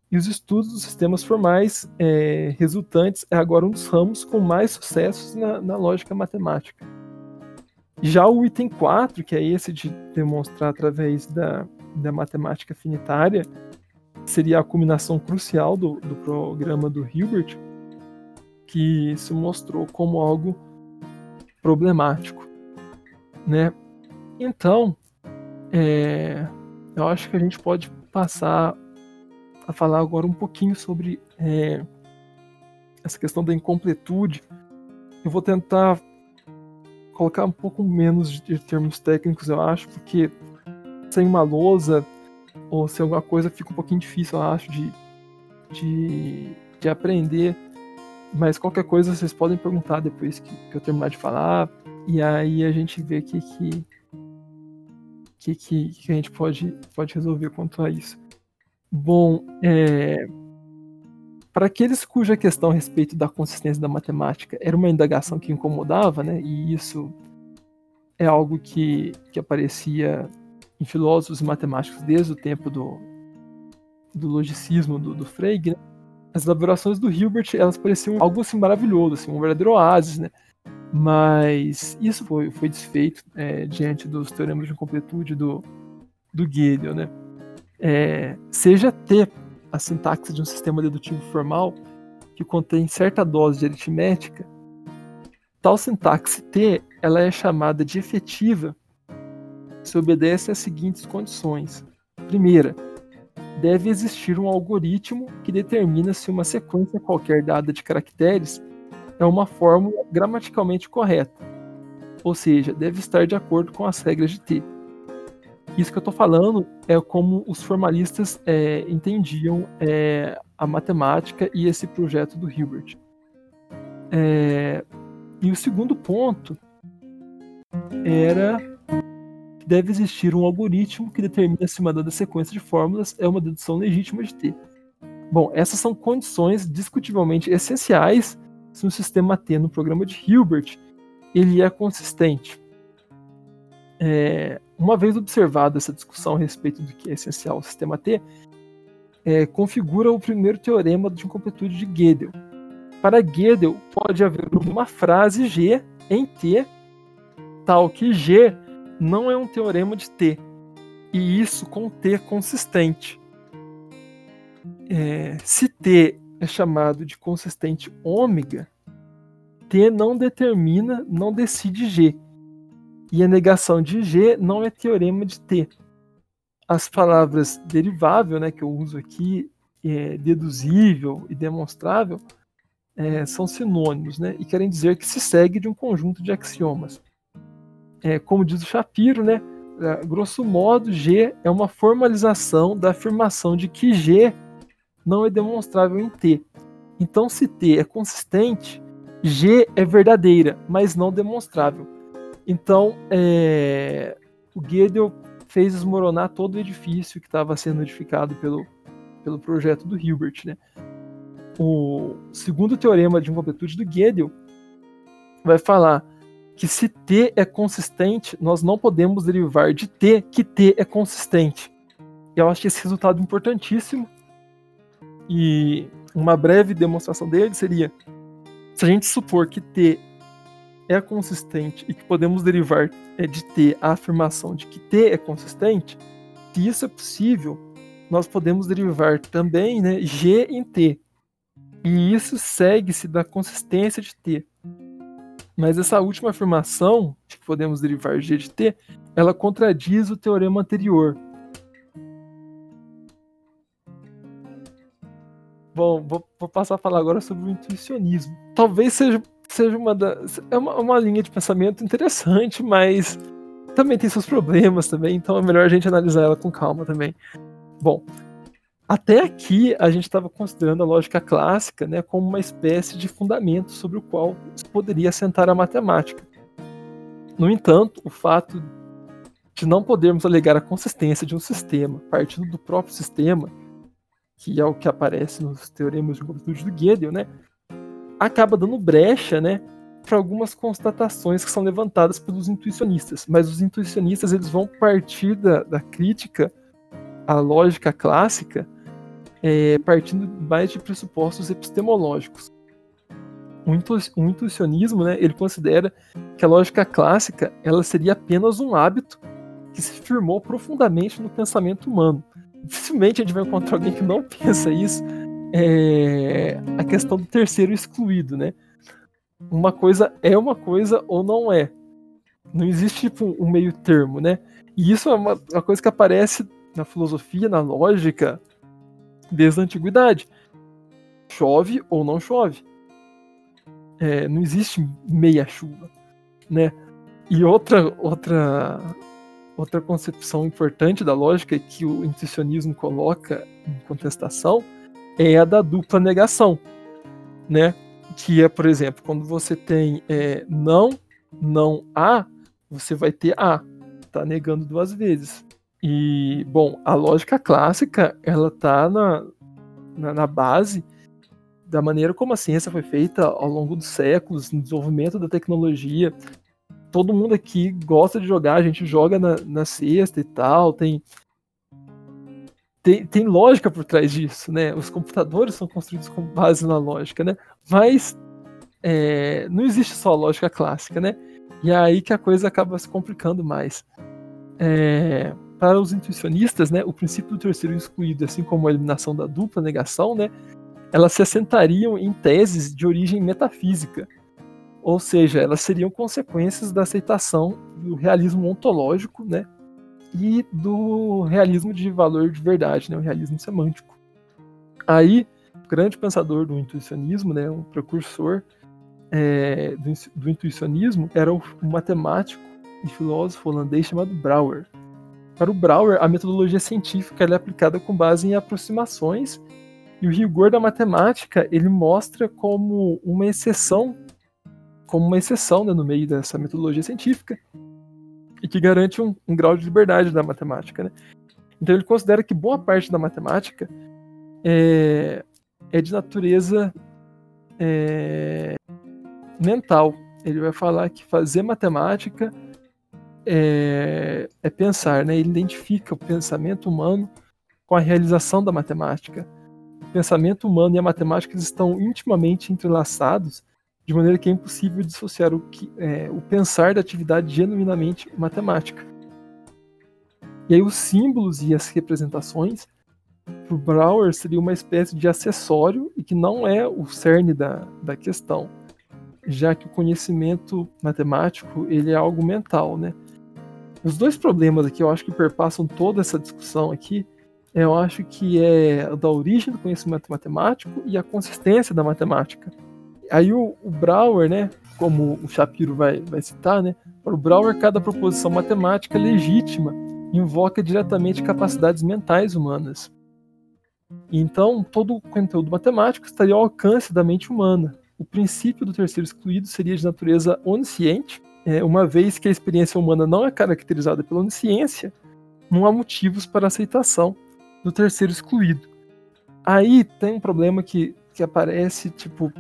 E os estudos dos sistemas formais é, resultantes é agora um dos ramos com mais sucessos na, na lógica matemática. Já o item 4, que é esse de demonstrar através da, da matemática finitária, seria a combinação crucial do, do programa do Hilbert, que se mostrou como algo problemático. Né? Então, é, eu acho que a gente pode passar a falar agora um pouquinho sobre é, essa questão da incompletude. Eu vou tentar colocar um pouco menos de termos técnicos, eu acho, porque sem uma lousa ou sem alguma coisa fica um pouquinho difícil, eu acho, de, de, de aprender. Mas qualquer coisa vocês podem perguntar depois que, que eu terminar de falar, e aí a gente vê que, que que, que, a gente pode, pode resolver quanto a isso. Bom, é, para aqueles cuja questão a respeito da consistência da matemática era uma indagação que incomodava, né, e isso é algo que, que aparecia em filósofos e matemáticos desde o tempo do, do logicismo do, do Frege, né, as elaborações do Hilbert, elas pareciam algo assim maravilhoso, assim, um verdadeiro oásis, né? Mas isso foi, foi desfeito é, diante dos teoremas de incompletude do, do Gödel, né? É, seja T a sintaxe de um sistema dedutivo formal que contém certa dose de aritmética, tal sintaxe T ela é chamada de efetiva se obedece às seguintes condições. Primeira, deve existir um algoritmo que determina se uma sequência qualquer dada de caracteres é uma fórmula gramaticalmente correta, ou seja, deve estar de acordo com as regras de T. Isso que eu estou falando é como os formalistas é, entendiam é, a matemática e esse projeto do Hilbert. É, e o segundo ponto era que deve existir um algoritmo que determina se uma dada sequência de fórmulas é uma dedução legítima de T. Bom, essas são condições discutivelmente essenciais se um sistema T no programa de Hilbert ele é consistente. É, uma vez observada essa discussão a respeito do que é essencial ao sistema T, é, configura o primeiro teorema de incompletude de Gödel. Para Gödel, pode haver uma frase G em T tal que G não é um teorema de T, e isso com T consistente. É, se T é chamado de consistente ômega, T não determina, não decide G. E a negação de G não é teorema de T. As palavras derivável, né, que eu uso aqui, é, deduzível e demonstrável, é, são sinônimos, né, e querem dizer que se segue de um conjunto de axiomas. É, como diz o Shapiro, né, é, grosso modo, G é uma formalização da afirmação de que G não é demonstrável em T. Então, se T é consistente, G é verdadeira, mas não demonstrável. Então, é, o Gödel fez desmoronar todo o edifício que estava sendo edificado pelo, pelo projeto do Hilbert. Né? O segundo teorema de incompletude do Gödel vai falar que se T é consistente, nós não podemos derivar de T que T é consistente. Eu acho esse resultado importantíssimo e uma breve demonstração dele seria: se a gente supor que T é consistente e que podemos derivar é, de T a afirmação de que T é consistente, se isso é possível, nós podemos derivar também né, G em T. E isso segue-se da consistência de T. Mas essa última afirmação, de que podemos derivar G de T, ela contradiz o teorema anterior, Bom, vou, vou, passar a falar agora sobre o intuicionismo. Talvez seja, seja uma da, é uma, uma linha de pensamento interessante, mas também tem seus problemas também, então é melhor a gente analisar ela com calma também. Bom, até aqui a gente estava considerando a lógica clássica né, como uma espécie de fundamento sobre o qual se poderia assentar a matemática. No entanto, o fato de não podermos alegar a consistência de um sistema partindo do próprio sistema que é o que aparece nos teoremas de completude do Gödel, né, acaba dando brecha, né, para algumas constatações que são levantadas pelos intuicionistas. Mas os intuicionistas eles vão partir da, da crítica à lógica clássica, é, partindo mais de pressupostos epistemológicos. O, intu, o intuicionismo, né, ele considera que a lógica clássica ela seria apenas um hábito que se firmou profundamente no pensamento humano dificilmente a gente vai encontrar alguém que não pensa isso. É a questão do terceiro excluído, né? Uma coisa é uma coisa ou não é. Não existe tipo um meio termo, né? E isso é uma, uma coisa que aparece na filosofia, na lógica, desde a antiguidade. Chove ou não chove. É, não existe meia chuva, né? E outra outra Outra concepção importante da lógica que o intuicionismo coloca em contestação é a da dupla negação, né? Que é, por exemplo, quando você tem é, não, não há, você vai ter a, tá negando duas vezes. E, bom, a lógica clássica, ela tá na, na, na base da maneira como a ciência foi feita ao longo dos séculos, no desenvolvimento da tecnologia, todo mundo aqui gosta de jogar, a gente joga na, na sexta e tal, tem tem, tem lógica por trás disso, né? Os computadores são construídos com base na lógica, né? Mas é, não existe só a lógica clássica, né? E é aí que a coisa acaba se complicando mais. É, para os intuicionistas, né, o princípio do terceiro excluído, assim como a eliminação da dupla negação, né, elas se assentariam em teses de origem metafísica, ou seja, elas seriam consequências da aceitação do realismo ontológico, né, e do realismo de valor de verdade, né, o realismo semântico. Aí, grande pensador do intuicionismo, né, um precursor é, do, do, intuicionismo, era o, o matemático e filósofo holandês chamado Brouwer. Para o Brouwer, a metodologia científica é aplicada com base em aproximações e o rigor da matemática ele mostra como uma exceção, como uma exceção né, no meio dessa metodologia científica e que garante um, um grau de liberdade da matemática. Né? Então ele considera que boa parte da matemática é, é de natureza é, mental. Ele vai falar que fazer matemática é, é pensar, né? Ele identifica o pensamento humano com a realização da matemática. O pensamento humano e a matemática estão intimamente entrelaçados, de maneira que é impossível dissociar o, que, é, o pensar da atividade genuinamente matemática. E aí os símbolos e as representações para o Brouwer seria uma espécie de acessório e que não é o cerne da, da questão, já que o conhecimento matemático ele é algo mental, né? Os dois problemas aqui, eu acho que perpassam toda essa discussão aqui, eu acho que é da origem do conhecimento matemático e a consistência da matemática. Aí o, o Brouwer, né, como o Shapiro vai, vai citar, né, para o Brouwer, cada proposição matemática legítima invoca diretamente capacidades mentais humanas. Então, todo o conteúdo matemático estaria ao alcance da mente humana. O princípio do terceiro excluído seria de natureza onisciente, é, uma vez que a experiência humana não é caracterizada pela onisciência, não há motivos para aceitação do terceiro excluído. Aí tem um problema que, que aparece, tipo,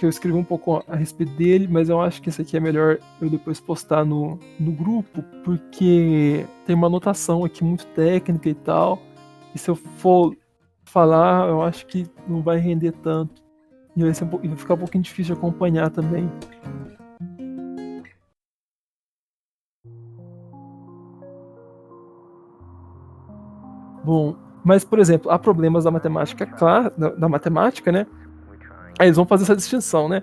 que eu escrevi um pouco a respeito dele, mas eu acho que esse aqui é melhor eu depois postar no, no grupo, porque tem uma anotação aqui muito técnica e tal, e se eu for falar, eu acho que não vai render tanto. E vai, um, vai ficar um pouquinho difícil de acompanhar também. Bom, mas, por exemplo, há problemas da matemática da, da, matemática, né? Aí eles vão fazer essa distinção, né?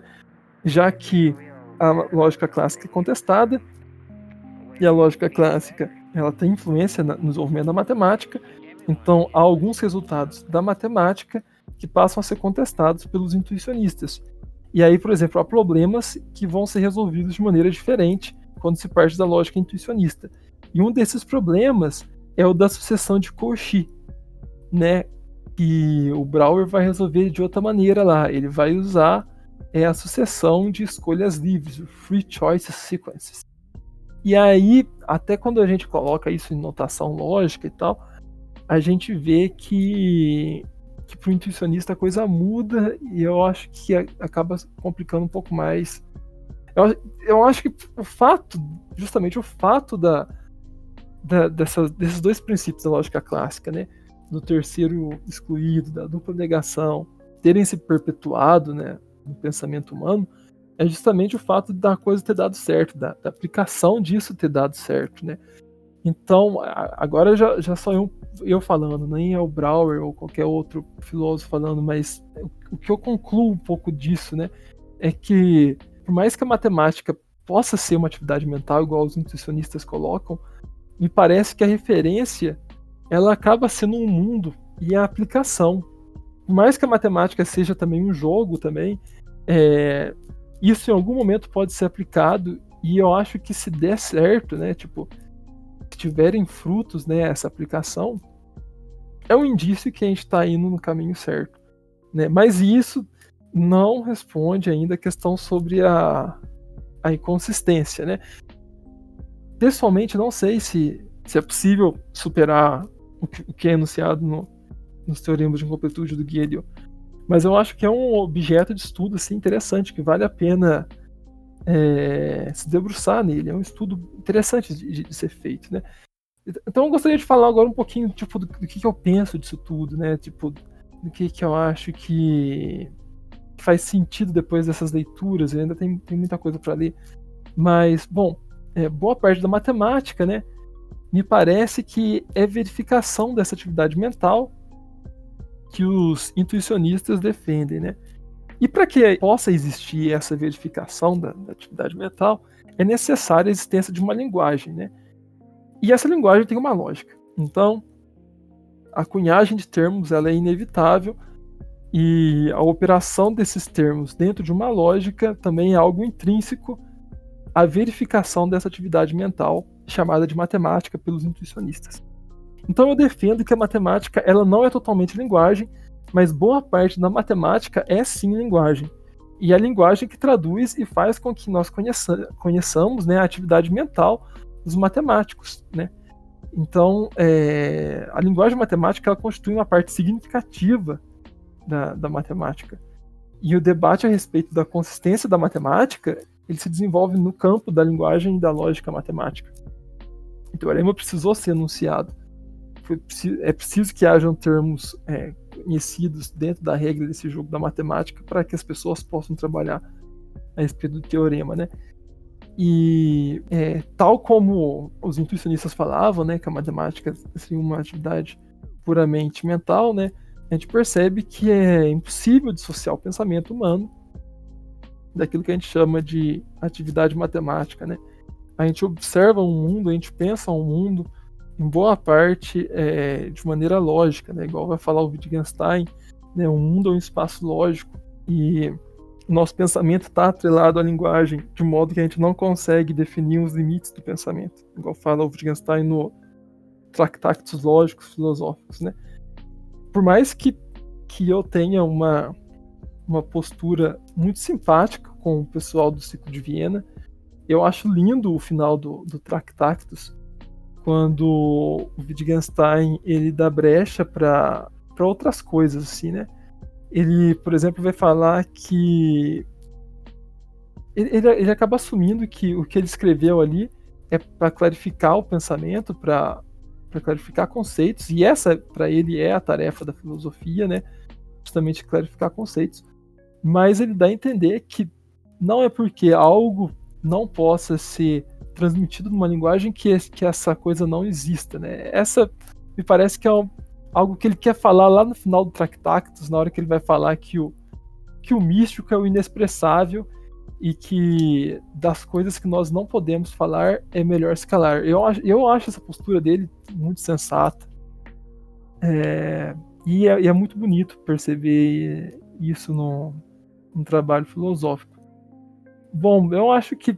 Já que a lógica clássica é contestada e a lógica clássica ela tem influência no desenvolvimento da matemática, então há alguns resultados da matemática que passam a ser contestados pelos intuicionistas. E aí, por exemplo, há problemas que vão ser resolvidos de maneira diferente quando se parte da lógica intuicionista. E um desses problemas é o da sucessão de Cauchy, né? Que o Brouwer vai resolver de outra maneira lá. Ele vai usar é a sucessão de escolhas livres, Free Choice Sequences. E aí, até quando a gente coloca isso em notação lógica e tal, a gente vê que, que para o intuicionista a coisa muda e eu acho que acaba complicando um pouco mais. Eu, eu acho que o fato, justamente o fato da, da, dessa, desses dois princípios da lógica clássica, né? Do terceiro excluído, da dupla negação, terem se perpetuado, né? No pensamento humano, é justamente o fato da coisa ter dado certo, da, da aplicação disso ter dado certo, né? Então, agora já, já só eu, eu falando, nem é o Brouwer ou qualquer outro filósofo falando, mas o que eu concluo um pouco disso, né, é que por mais que a matemática possa ser uma atividade mental, igual os nutricionistas colocam, me parece que a referência ela acaba sendo um mundo e a aplicação. Por mais que a matemática seja também um jogo também, é, isso em algum momento pode ser aplicado e eu acho que se der certo, né, tipo, se tiverem frutos, né, essa aplicação, é um indício que a gente está indo no caminho certo, né? Mas isso não responde ainda a questão sobre a, a inconsistência, né? pessoalmente não sei se, se é possível superar o que, é enunciado no, nos teoremas de incompletude do Gödel. Mas eu acho que é um objeto de estudo assim, interessante, que vale a pena é, se debruçar nele. É um estudo interessante de, de, ser feito. Né? Então eu gostaria de falar agora um pouquinho tipo, do, do que, que eu penso disso tudo, né? Tipo, do que, que eu acho que faz sentido depois dessas leituras. Eu ainda tem, tem muita coisa para ler. Mas, bom, é, boa parte da matemática, né? Me parece que é verificação dessa atividade mental que os intuicionistas defendem, né? E para que possa existir essa verificação da, da, atividade mental, é necessária a existência de uma linguagem, né? E essa linguagem tem uma lógica. Então, a cunhagem de termos ela é inevitável e a operação desses termos dentro de uma lógica também é algo intrínseco à verificação dessa atividade mental chamada de matemática pelos intuicionistas. Então eu defendo que a matemática ela não é totalmente linguagem, mas boa parte da matemática é sim linguagem. E é a linguagem que traduz e faz com que nós conheça, conheçamos né, a atividade mental dos matemáticos. Né? Então, é, a linguagem matemática ela constitui uma parte significativa da, da matemática. E o debate a respeito da consistência da matemática ele se desenvolve no campo da linguagem e da lógica matemática. Então, o teorema precisou ser enunciado é preciso que hajam termos é, conhecidos dentro da regra desse jogo da matemática para que as pessoas possam trabalhar a respeito do teorema, né? E é, tal como os intuicionistas falavam, né, que a matemática seria uma atividade puramente mental, né, a gente percebe que é impossível dissociar o pensamento humano daquilo que a gente chama de atividade matemática, né? A gente observa um mundo, a gente pensa um mundo, em boa parte é, de maneira lógica, né? igual vai falar o Wittgenstein, né? o mundo é um espaço lógico e o nosso pensamento está atrelado à linguagem, de modo que a gente não consegue definir os limites do pensamento, igual fala o Wittgenstein no Tractatus Lógicos Filosóficos. Né? Por mais que, que eu tenha uma, uma postura muito simpática com o pessoal do ciclo de Viena, eu acho lindo o final do, do Tractatus, quando o Wittgenstein ele dá brecha para outras coisas, assim, né? Ele, por exemplo, vai falar que ele, ele, ele acaba assumindo que o que ele escreveu ali é para clarificar o pensamento, para clarificar conceitos, e essa para ele é a tarefa da filosofia, né? Justamente clarificar conceitos. Mas ele dá a entender que não é porque algo não possa ser transmitido numa linguagem que, que essa coisa não exista, né? Essa me parece que é um, algo que ele quer falar lá no final do Tractactus, na hora que ele vai falar que o, que o místico é o inexpressável e que das coisas que nós não podemos falar é melhor se calar. Eu, eu acho essa postura dele muito sensata. É, e, é, e, é, muito bonito perceber isso no, no trabalho filosófico. Bom, eu acho que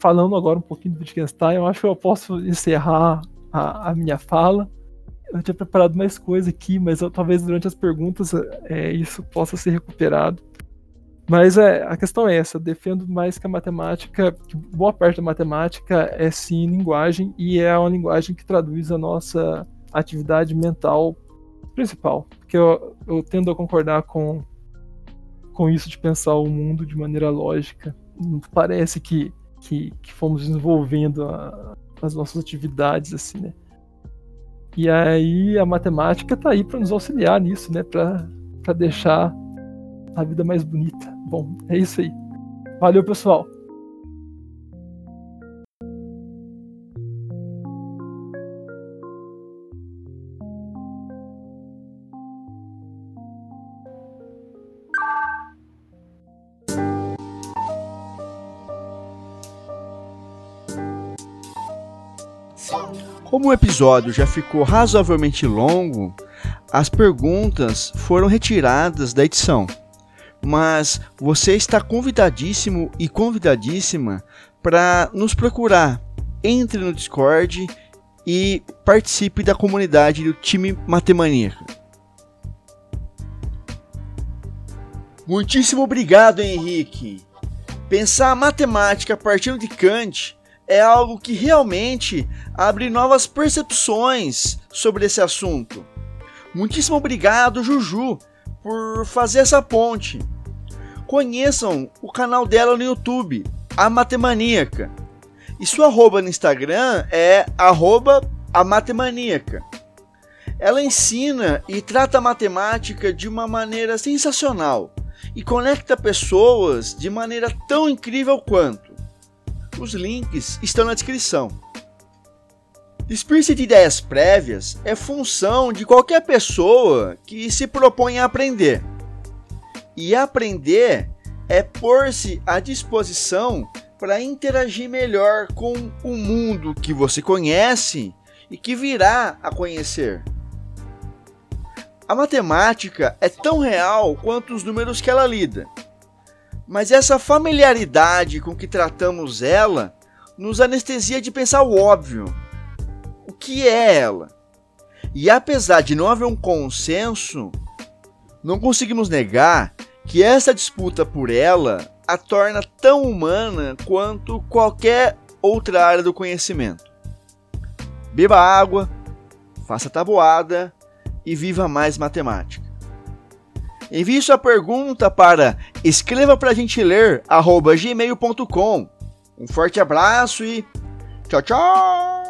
falando agora um pouquinho do Wittgenstein, eu acho que eu posso encerrar a, a minha fala. Eu tinha preparado mais coisa aqui, mas eu, talvez durante as perguntas é, isso possa ser recuperado. Mas é, a questão é essa, eu defendo mais que a matemática, que boa parte da matemática é sim linguagem, e é uma linguagem que traduz a nossa atividade mental principal. Porque eu, eu tendo a concordar com, com isso de pensar o mundo de maneira lógica. Parece que que, que fomos desenvolvendo a, as nossas atividades, assim, né? E aí a matemática tá aí para nos auxiliar nisso, né? Para deixar a vida mais bonita. Bom, é isso aí. Valeu, pessoal. Como o episódio já ficou razoavelmente longo, as perguntas foram retiradas da edição. Mas você está convidadíssimo e convidadíssima para nos procurar. Entre no Discord e participe da comunidade do time Matemaníaca. Muitíssimo obrigado, Henrique. Pensar a matemática partindo de Kant é algo que realmente abre novas percepções sobre esse assunto. Muitíssimo obrigado, Juju, por fazer essa ponte. Conheçam o canal dela no YouTube, a Matemaníaca. E sua arroba no Instagram é arroba a Matemaníaca. Ela ensina e trata a matemática de uma maneira sensacional e conecta pessoas de maneira tão incrível quanto. Os links estão na descrição. Despir-se de ideias prévias é função de qualquer pessoa que se propõe a aprender. E aprender é pôr-se à disposição para interagir melhor com o mundo que você conhece e que virá a conhecer. A matemática é tão real quanto os números que ela lida. Mas essa familiaridade com que tratamos ela nos anestesia de pensar o óbvio. O que é ela? E apesar de não haver um consenso, não conseguimos negar que essa disputa por ela a torna tão humana quanto qualquer outra área do conhecimento. Beba água, faça tabuada e viva mais matemática. Envie sua pergunta para escreva pra gente ler gmail.com. Um forte abraço e tchau, tchau!